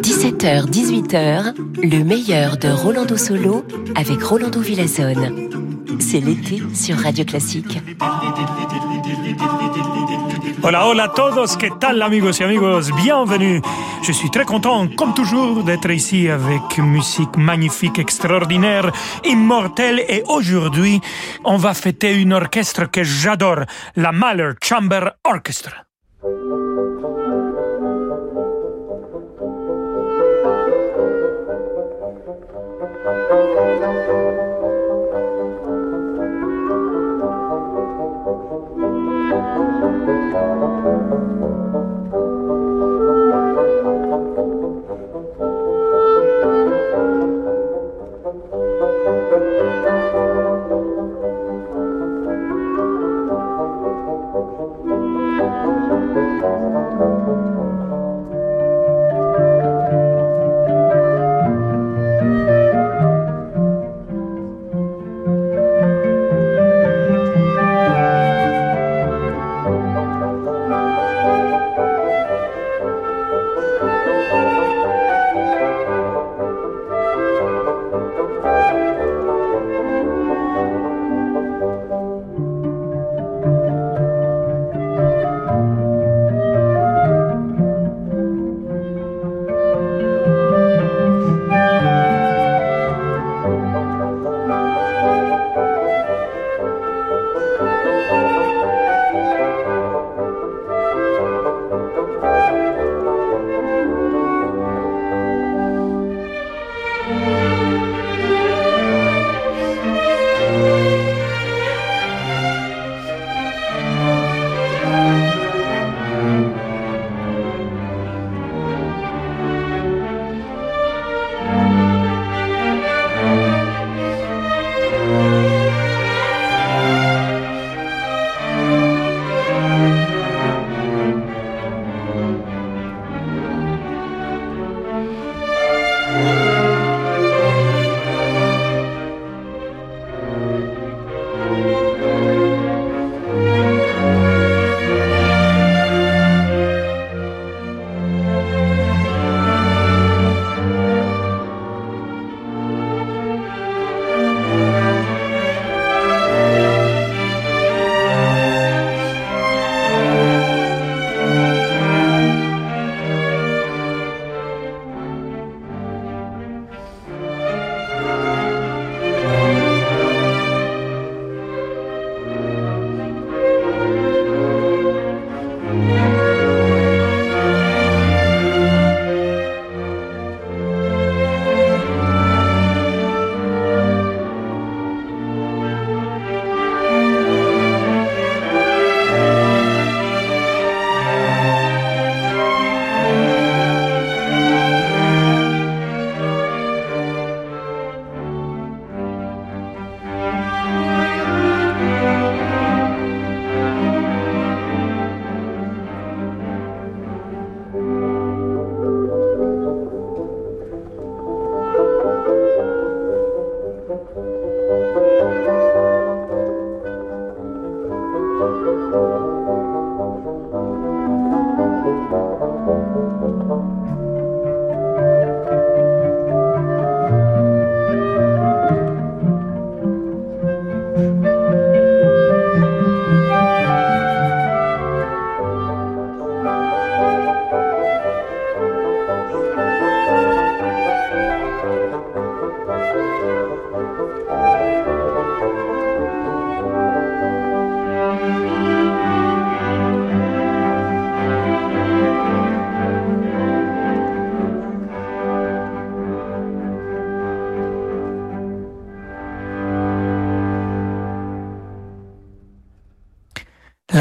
17h, 18h, le meilleur de Rolando Solo avec Rolando Villazone. C'est l'été sur Radio Classique. Hola, hola todos, ¿qué tal amigos y amigos? Bienvenue. Je suis très content, comme toujours, d'être ici avec musique magnifique, extraordinaire, immortelle. Et aujourd'hui, on va fêter une orchestre que j'adore, la Mahler Chamber Orchestra. Thank you.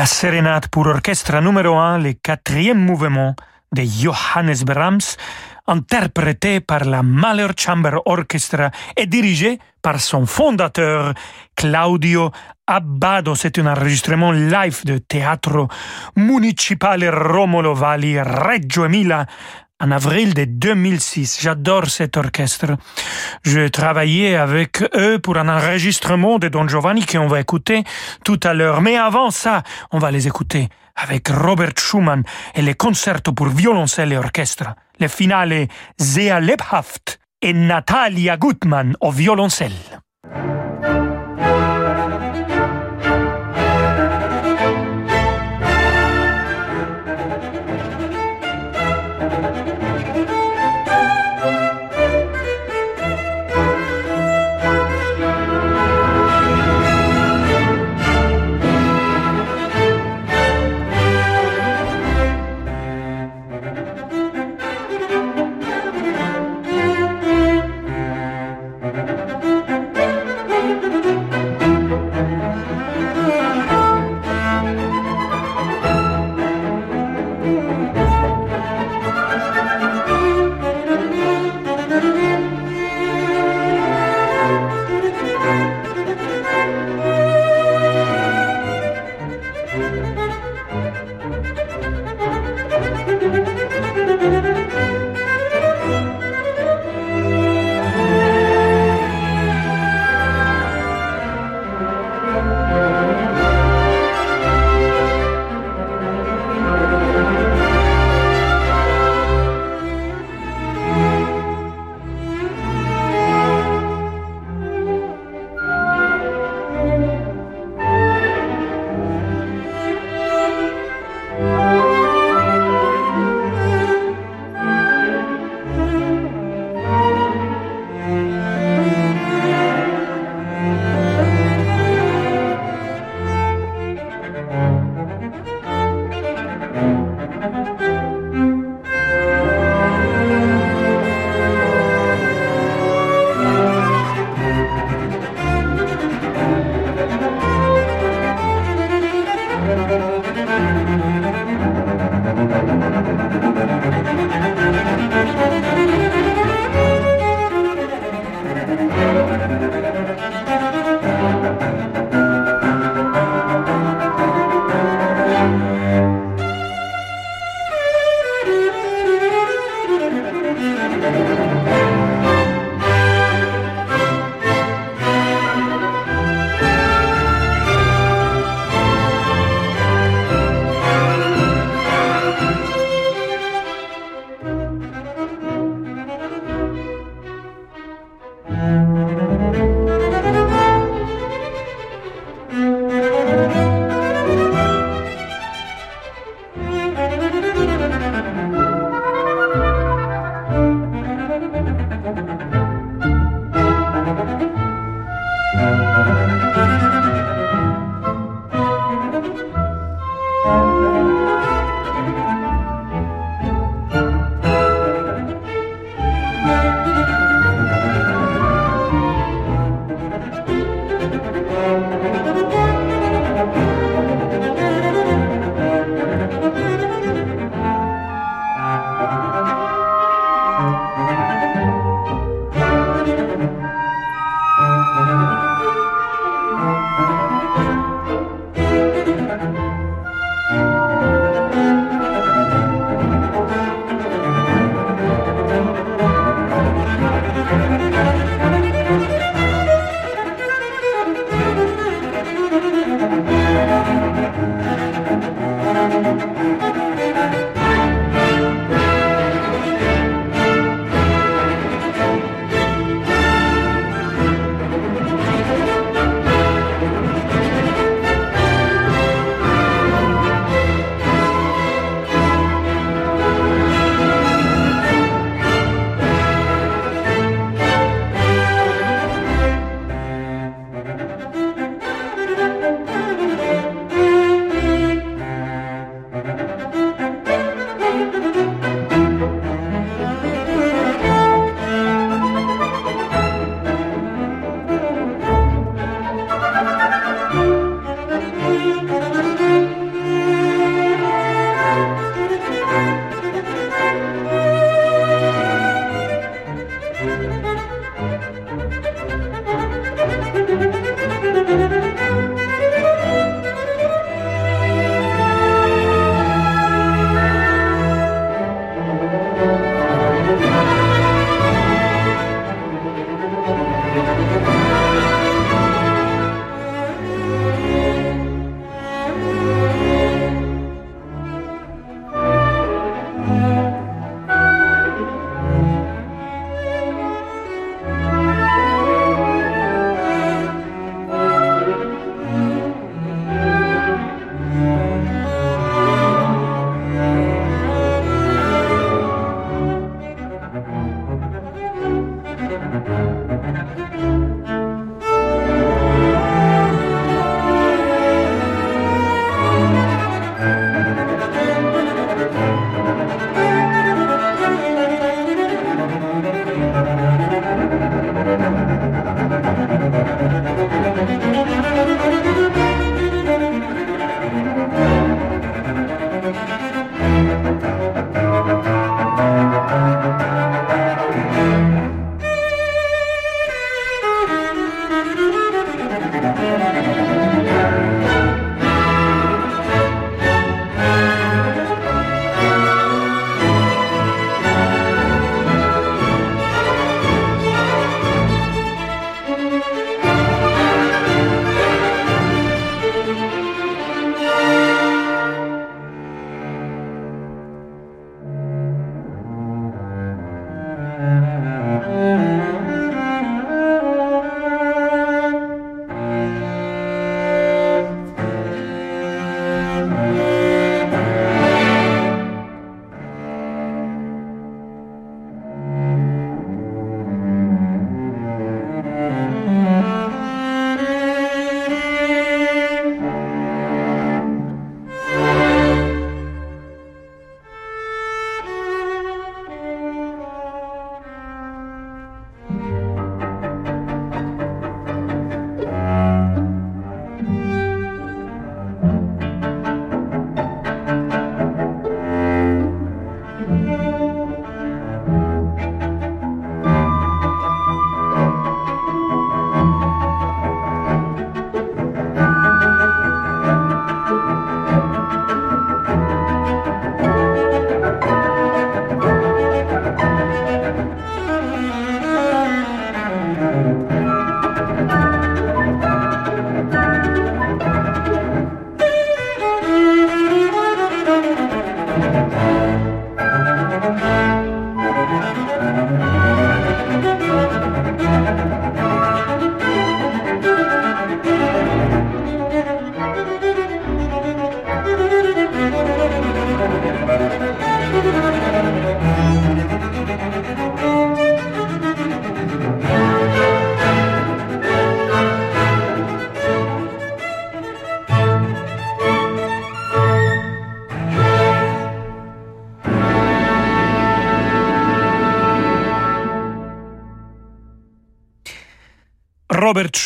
Sérénade pour orchestre numéro 1, le quatrième mouvement de Johannes Brahms, interprété par la Mahler Chamber Orchestra et dirigé par son fondateur Claudio Abbado. C'est un enregistrement live de Teatro Municipale Romolo Valli Reggio Emilia en avril de 2006. J'adore cet orchestre. Je travaillais avec eux pour un enregistrement de Don Giovanni qu'on va écouter tout à l'heure. Mais avant ça, on va les écouter avec Robert Schumann et les concertos pour violoncelle et orchestre. Le finale Zea Lebhaft et Natalia Gutmann au violoncelle.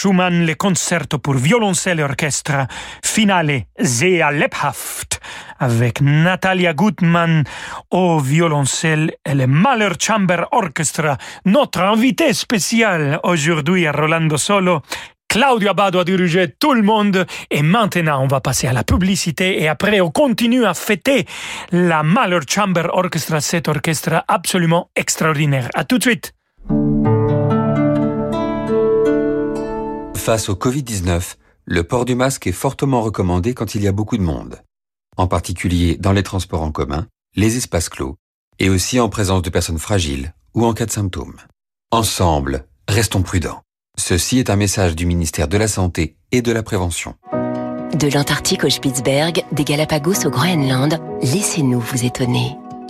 Schumann, le concerto pour violoncelle et orchestre, finale Sehr lebhaft, avec Natalia Gutmann au violoncelle et le Mahler Chamber Orchestra, notre invité spécial aujourd'hui à Rolando Solo, Claudio Abado a dirigé tout le monde et maintenant on va passer à la publicité et après on continue à fêter la Mahler Chamber Orchestra, cet orchestre absolument extraordinaire. À tout de suite. Face au Covid-19, le port du masque est fortement recommandé quand il y a beaucoup de monde, en particulier dans les transports en commun, les espaces clos, et aussi en présence de personnes fragiles ou en cas de symptômes. Ensemble, restons prudents. Ceci est un message du ministère de la Santé et de la Prévention. De l'Antarctique au Spitzberg, des Galapagos au Groenland, laissez-nous vous étonner.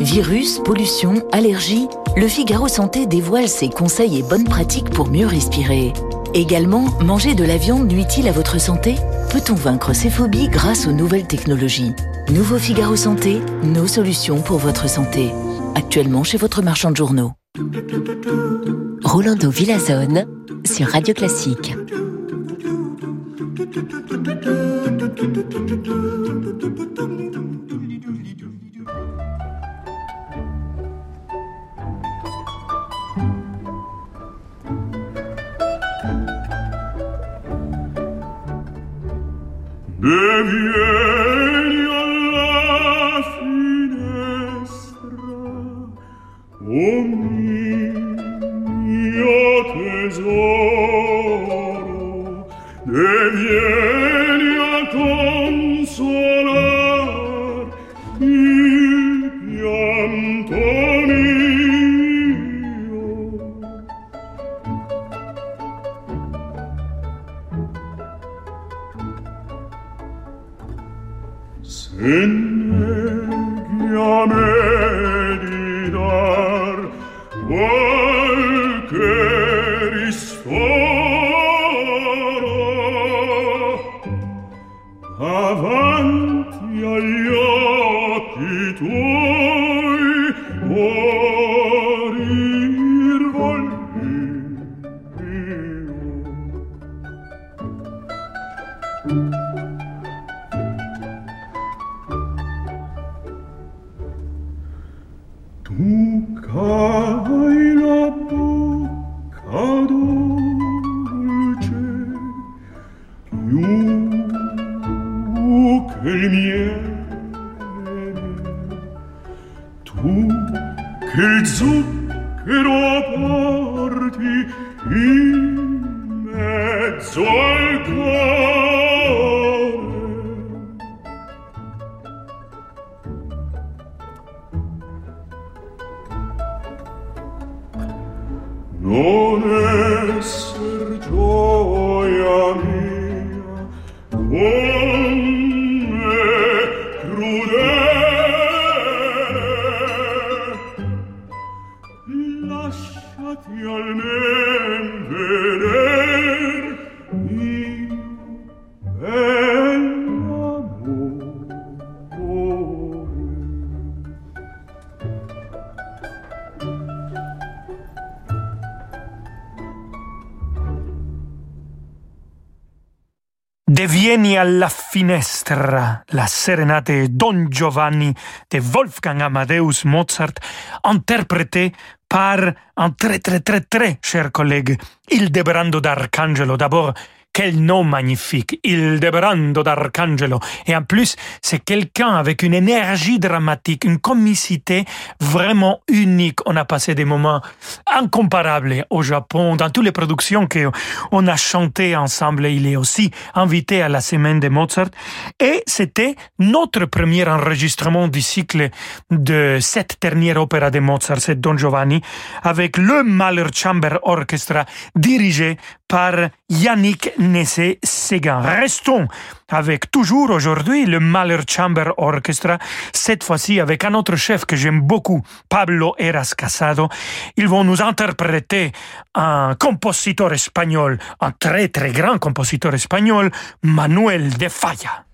Virus, pollution, allergies, le Figaro Santé dévoile ses conseils et bonnes pratiques pour mieux respirer. Également, manger de la viande nuit-il à votre santé? Peut-on vaincre ces phobies grâce aux nouvelles technologies? Nouveau Figaro Santé, nos solutions pour votre santé. Actuellement chez votre marchand de journaux. Rolando Villazone sur Radio Classique. La serenate Don Giovanni de Wolfgang Amadeus Mozart, interprétée par un très très très très cher collègue, Ildebrando d'Arcangelo. D'abord, quel nom magnifique, Ildebrando d'Arcangelo. Et en plus, c'est quelqu'un avec une énergie dramatique, une comicité vraiment unique. On a passé des moments incomparables au Japon, dans toutes les productions qu'on a chantées ensemble. Il est aussi invité à la semaine de Mozart. Et c'était notre premier enregistrement du cycle de cette dernière opéra de Mozart, c'est Don Giovanni, avec le Mahler Chamber Orchestra dirigé par Yannick Nessé-Séguin. Restons avec toujours aujourd'hui le Mahler Chamber Orchestra, cette fois-ci avec un autre chef que j'aime beaucoup, Pablo Eras Casado. Ils vont nous interpréter un compositeur espagnol, un très très grand compositeur espagnol, Manuel de Falla.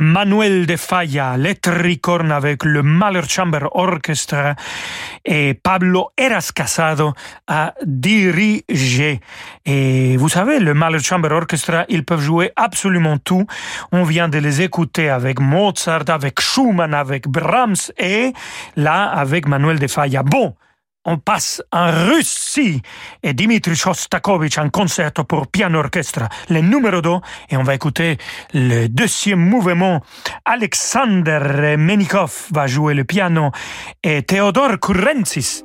Manuel de Falla, les tricornes avec le Mahler Chamber Orchestra et Pablo Eras Casado a dirigé. Et vous savez, le Mahler Chamber Orchestra, ils peuvent jouer absolument tout. On vient de les écouter avec Mozart, avec Schumann, avec Brahms et là avec Manuel de Falla. Bon, on passe en Russie. Et Dimitri Shostakovich en concerto pour piano orchestre, le numéro 2, et on va écouter le deuxième mouvement. Alexander Menikov va jouer le piano. Et Theodore Kurentsis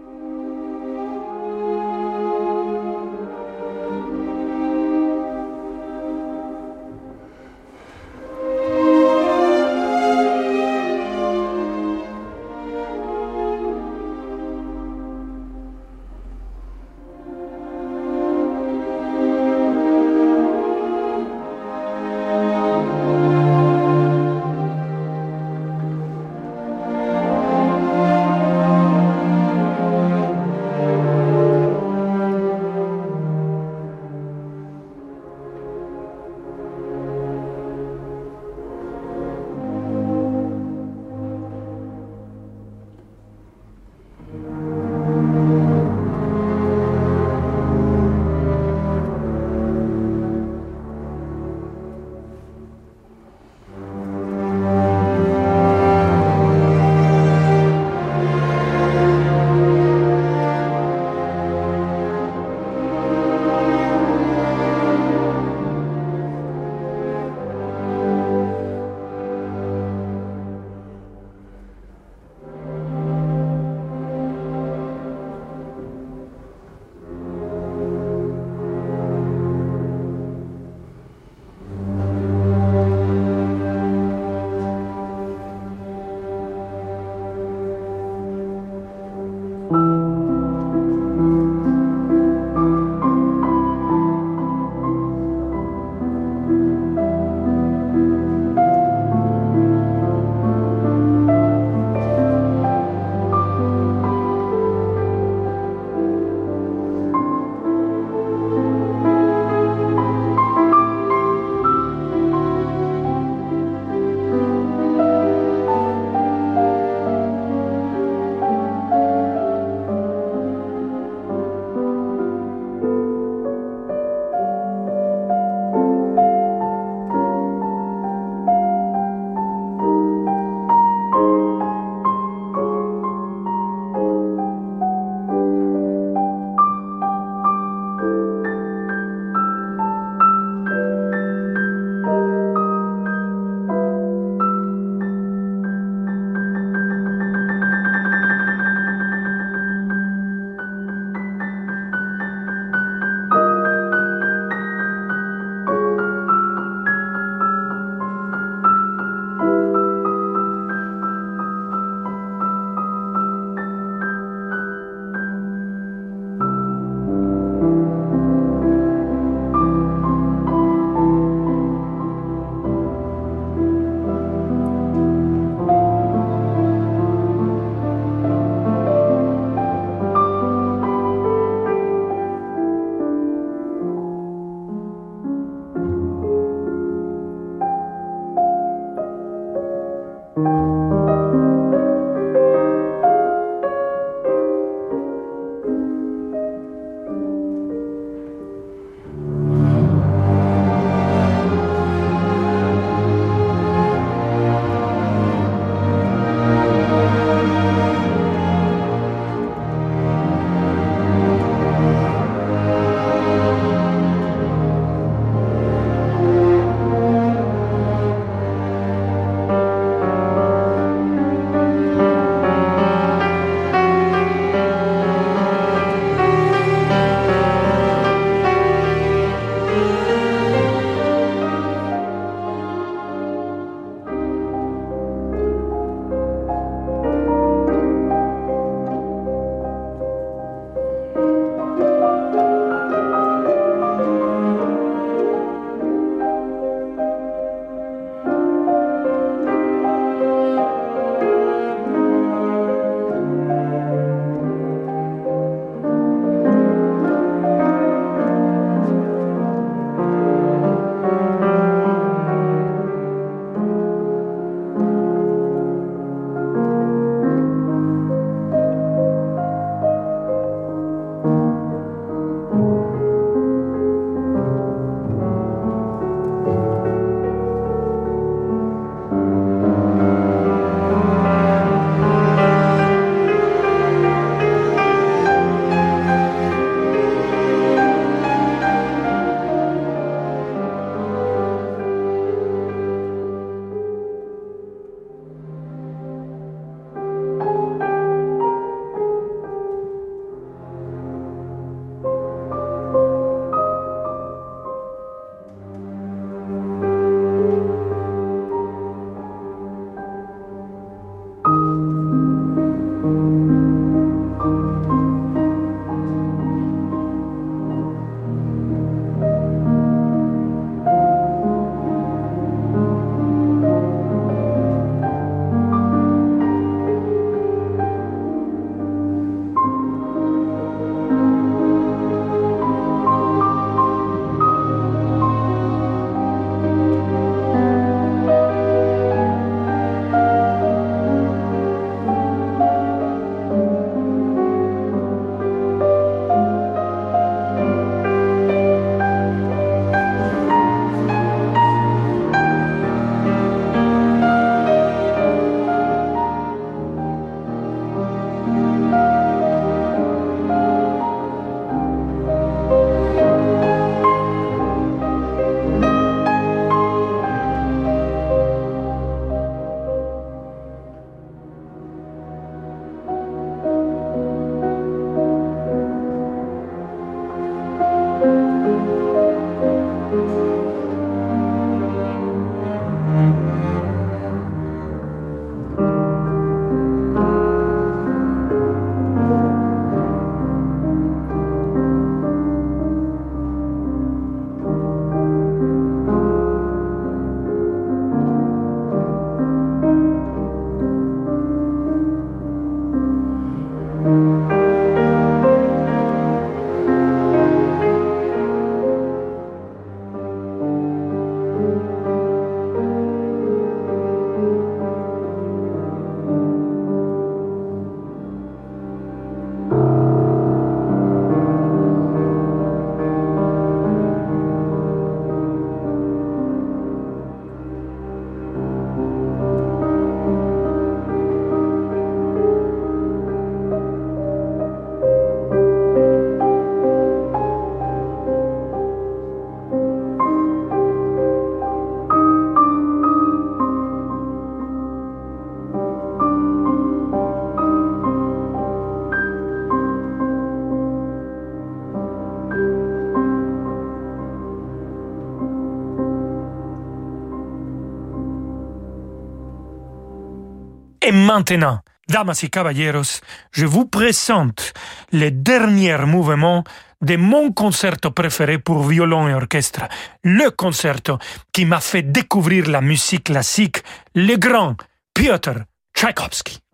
maintenant, damas y caballeros, je vous présente les derniers mouvements de mon concerto préféré pour violon et orchestre, le concerto qui m'a fait découvrir la musique classique, le grand Piotr Tchaïkovski.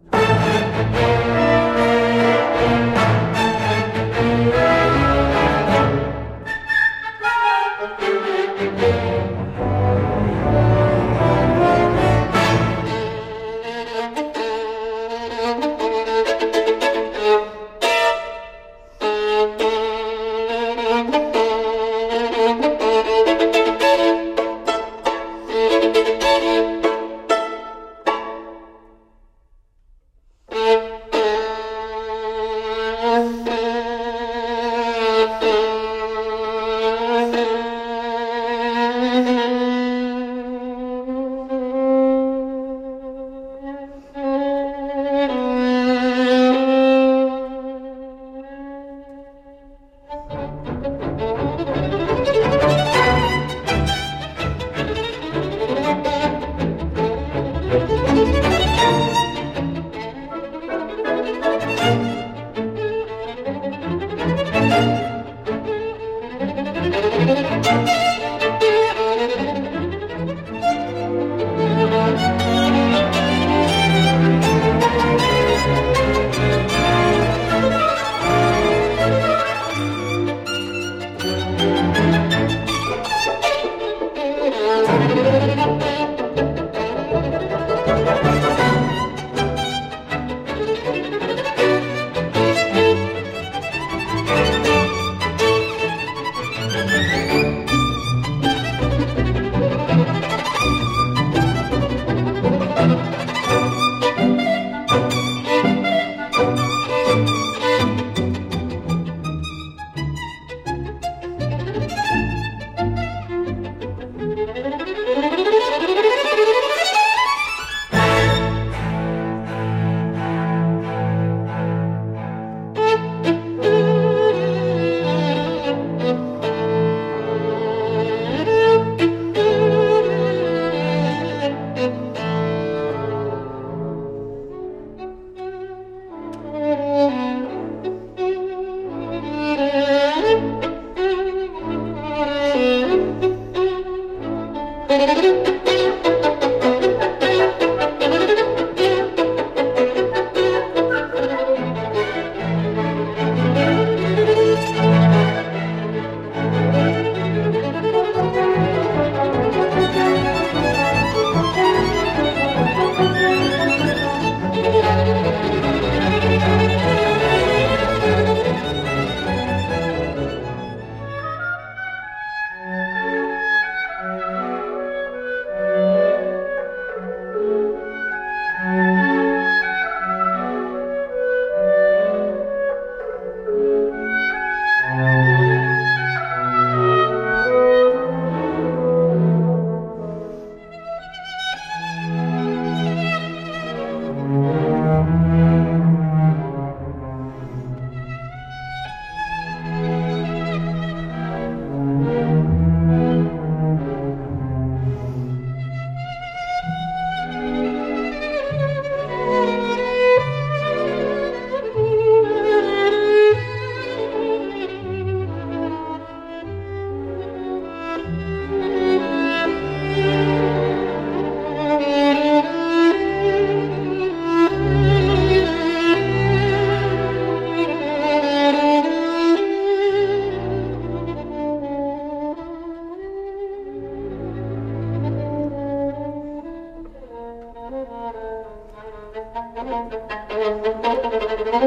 Thank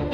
you.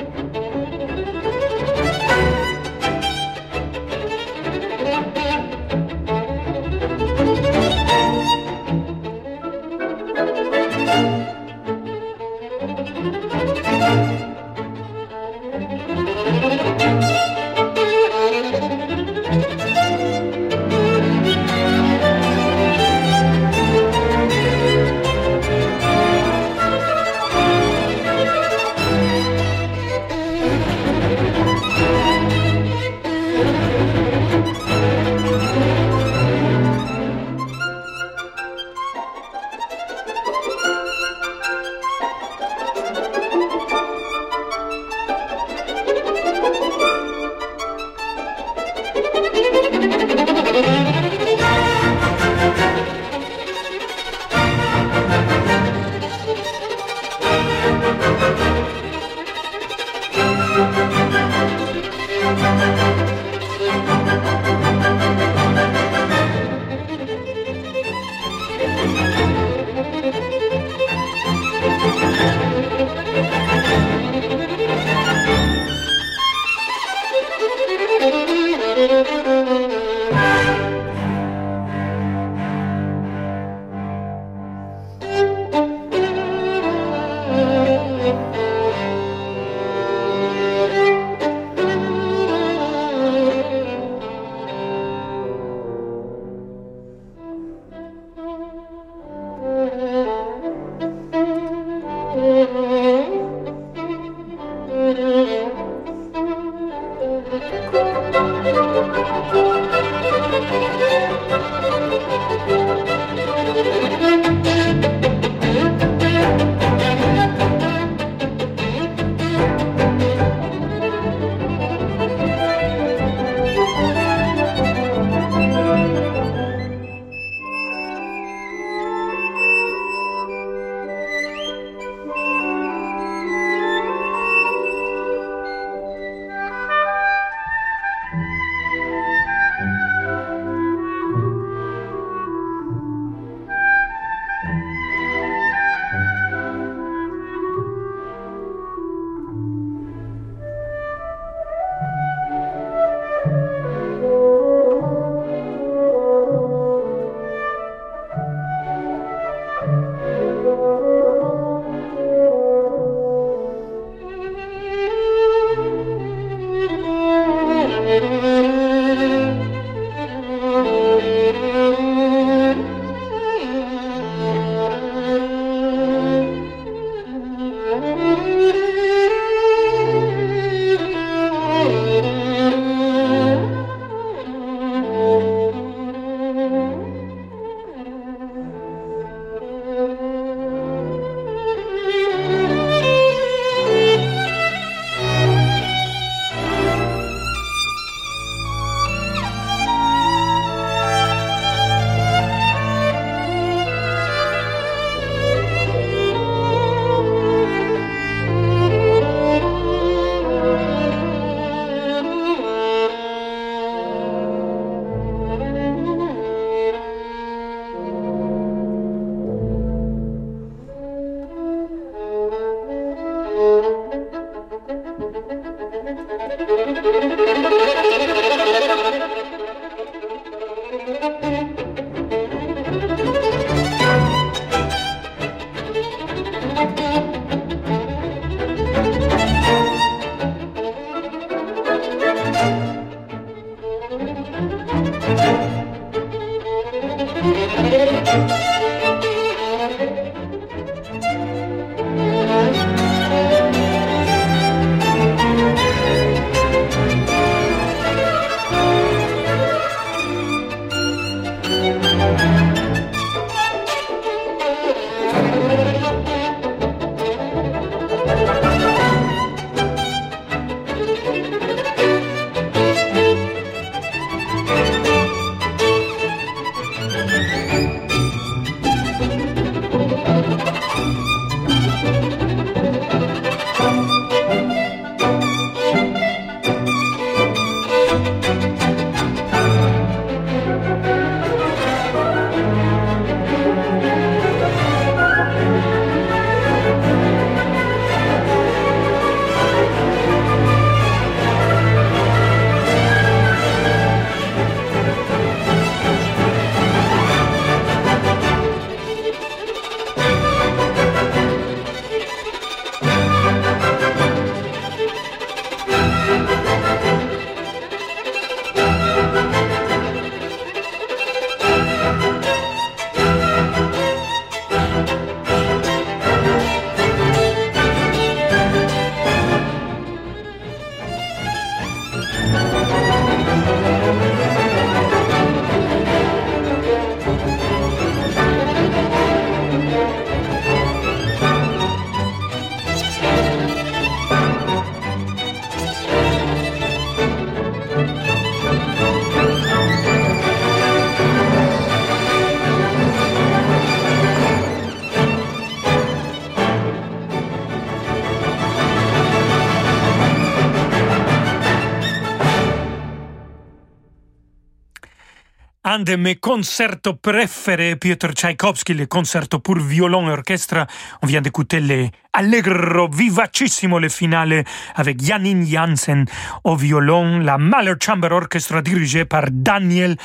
Andem concerto préféré Piotr Tchaikovsky, le concerto pour violon et orchestre. On vient d'écouter le Allegro, vivacissimo le finale avec Janine Janssen au violon, la Mahler Chamber Orchestra dirigée par Daniel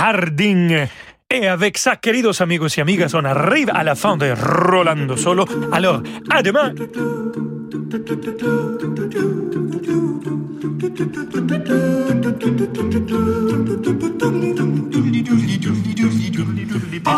Harding. Et avec ça, queridos amigos et amigas, on arrive à la fin de Rolando Solo. Alors, à demain! Bum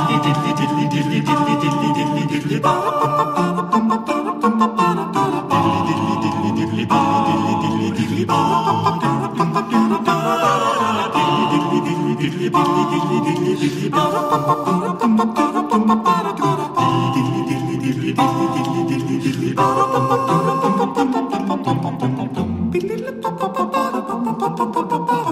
bum bum bum bum